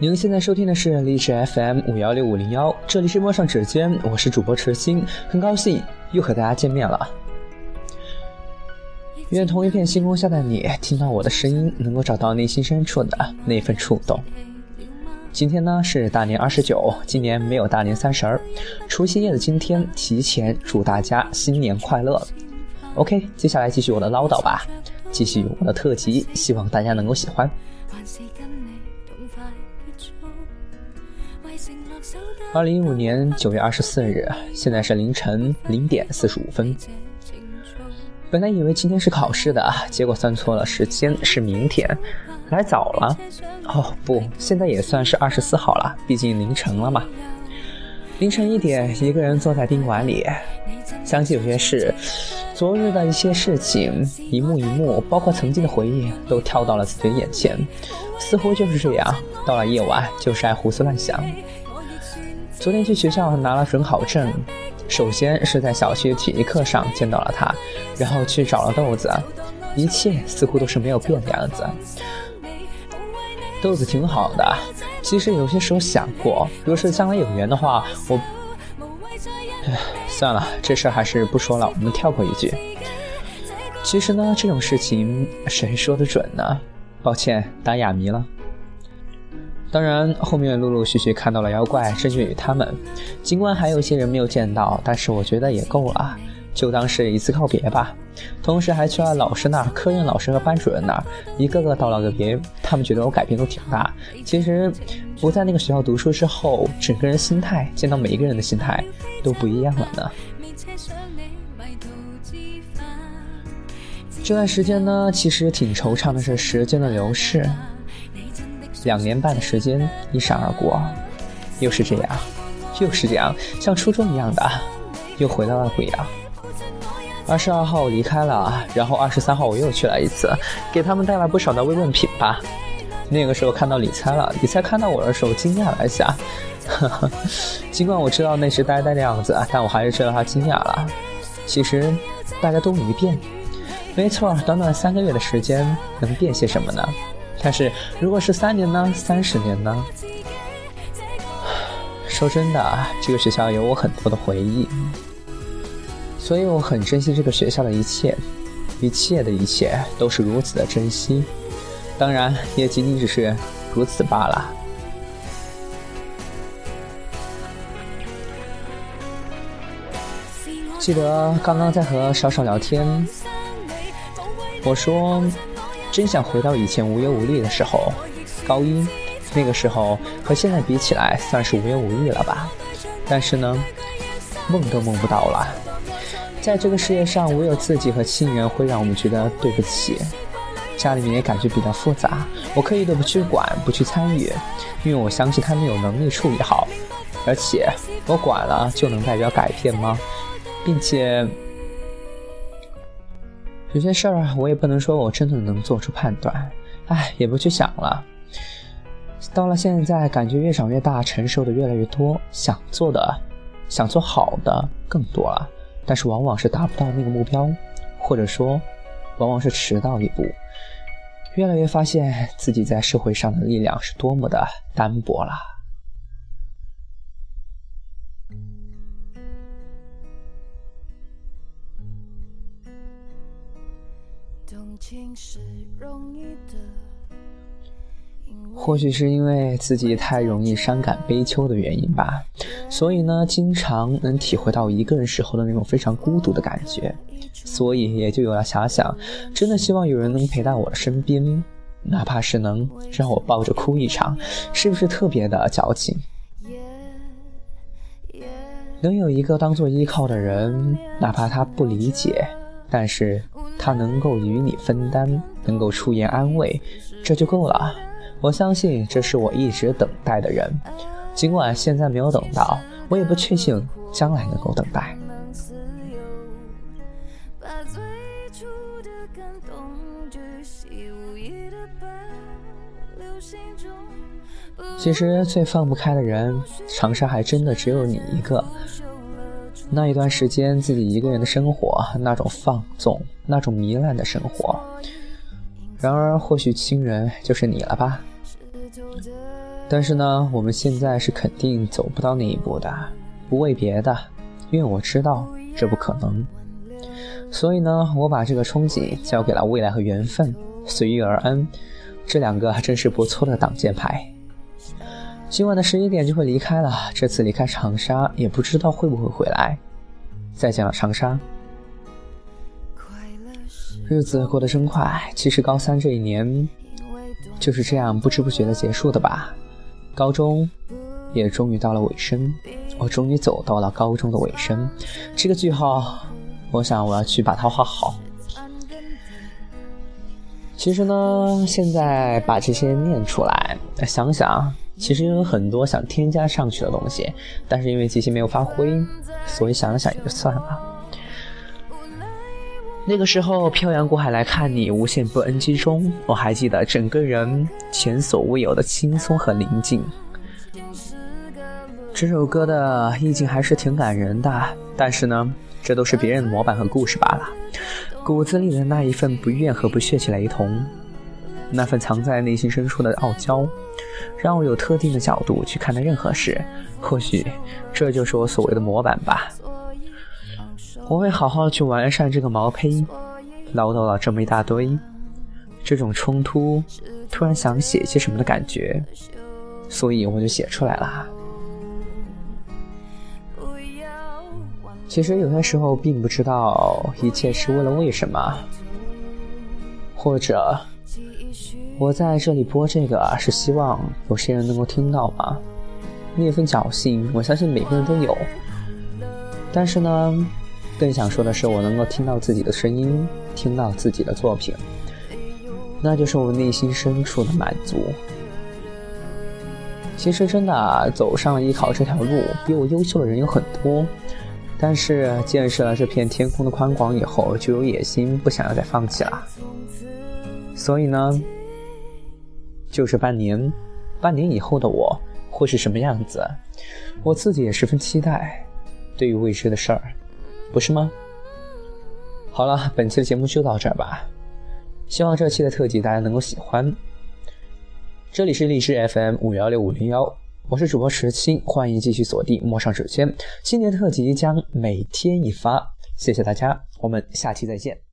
您现在收听的是励志 FM 五幺六五零幺，这里是陌上指尖，我是主播池心，很高兴又和大家见面了。愿同一片星空下的你，听到我的声音，能够找到内心深处的那份触动。今天呢是大年二十九，今年没有大年三十儿，除夕夜的今天，提前祝大家新年快乐。OK，接下来继续我的唠叨吧，继续我的特辑，希望大家能够喜欢。二零一五年九月二十四日，现在是凌晨零点四十五分。本来以为今天是考试的，结果算错了，时间是明天，来早了。哦不，现在也算是二十四号了，毕竟凌晨了嘛。凌晨一点，一个人坐在宾馆里，想起有些事，昨日的一些事情，一幕一幕，包括曾经的回忆，都跳到了自己的眼前。似乎就是这样，到了夜晚，就是爱胡思乱想。昨天去学校拿了准考证，首先是在小学体育课上见到了他，然后去找了豆子，一切似乎都是没有变的样子。豆子挺好的，其实有些时候想过，若是将来有缘的话，我……唉，算了，这事还是不说了，我们跳过一句。其实呢，这种事情谁说的准呢？抱歉，打哑谜了。当然，后面陆陆续续看到了妖怪甚至于他们，尽管还有些人没有见到，但是我觉得也够了，就当是一次告别吧。同时还去了老师那儿、科任老师和班主任那儿，一个个道了个别。他们觉得我改变都挺大。其实不在那个学校读书之后，整个人心态，见到每一个人的心态都不一样了呢。这段时间呢，其实挺惆怅的，是时间的流逝。两年半的时间一闪而过，又是这样，又是这样，像初中一样的，又回到了贵阳。二十二号我离开了，然后二十三号我又去了一次，给他们带来不少的慰问品吧。那个时候看到李猜了，李猜看到我的时候惊讶了一下，呵呵。尽管我知道那是呆呆的样子，但我还是知道他惊讶了。其实大家都没变，没错，短短三个月的时间能变些什么呢？但是，如果是三年呢？三十年呢？说真的，这个学校有我很多的回忆，所以我很珍惜这个学校的一切，一切的一切都是如此的珍惜。当然，也仅仅只是如此罢了。记得刚刚在和少少聊天，我说。真想回到以前无忧无虑的时候，高一那个时候和现在比起来，算是无忧无虑了吧。但是呢，梦都梦不到了。在这个世界上，唯有自己和亲人会让我们觉得对不起。家里面也感觉比较复杂，我刻意的不去管，不去参与，因为我相信他们有能力处理好。而且我管了就能代表改变吗？并且。有些事儿我也不能说我真的能做出判断，唉，也不去想了。到了现在，感觉越长越大，承受的越来越多，想做的、想做好的更多了，但是往往是达不到那个目标，或者说，往往是迟到一步。越来越发现自己在社会上的力量是多么的单薄了。或许是因为自己太容易伤感悲秋的原因吧，所以呢，经常能体会到一个人时候的那种非常孤独的感觉，所以也就有了遐想，真的希望有人能陪在我的身边，哪怕是能让我抱着哭一场，是不是特别的矫情？能有一个当做依靠的人，哪怕他不理解，但是。他能够与你分担，能够出言安慰，这就够了。我相信这是我一直等待的人，尽管现在没有等到，我也不确信将来能够等待。其实最放不开的人，长沙还真的只有你一个。那一段时间，自己一个人的生活，那种放纵，那种糜烂的生活。然而，或许亲人就是你了吧？但是呢，我们现在是肯定走不到那一步的。不为别的，因为我知道这不可能。所以呢，我把这个憧憬交给了未来和缘分，随遇而安。这两个真是不错的挡箭牌。今晚的十一点就会离开了，这次离开长沙也不知道会不会回来。再见了，长沙。日子过得真快，其实高三这一年就是这样不知不觉的结束的吧。高中也终于到了尾声，我终于走到了高中的尾声。这个句号，我想我要去把它画好。其实呢，现在把这些念出来，想想。其实有很多想添加上去的东西，但是因为即兴没有发挥，所以想了想也就算了。那个时候漂洋过海来看你，无限不 NG 中，我还记得整个人前所未有的轻松和宁静。这首歌的意境还是挺感人的，但是呢，这都是别人的模板和故事罢了。骨子里的那一份不愿和不血气雷同。那份藏在内心深处的傲娇，让我有特定的角度去看待任何事。或许这就是我所谓的模板吧。我会好好去完善这个毛坯。唠叨了这么一大堆，这种冲突，突然想写些什么的感觉，所以我就写出来了。其实有些时候并不知道一切是为了为什么，或者。我在这里播这个是希望有些人能够听到吧？那份侥幸，我相信每个人都有。但是呢，更想说的是，我能够听到自己的声音，听到自己的作品，那就是我内心深处的满足。其实真的走上艺考这条路，比我优秀的人有很多，但是见识了这片天空的宽广以后，就有野心，不想要再放弃了。所以呢。就是半年，半年以后的我会是什么样子？我自己也十分期待。对于未知的事儿，不是吗？好了，本期的节目就到这儿吧。希望这期的特辑大家能够喜欢。这里是荔枝 FM 五幺六五零幺，我是主播池青，欢迎继续锁定陌上指尖，新年特辑将每天一发。谢谢大家，我们下期再见。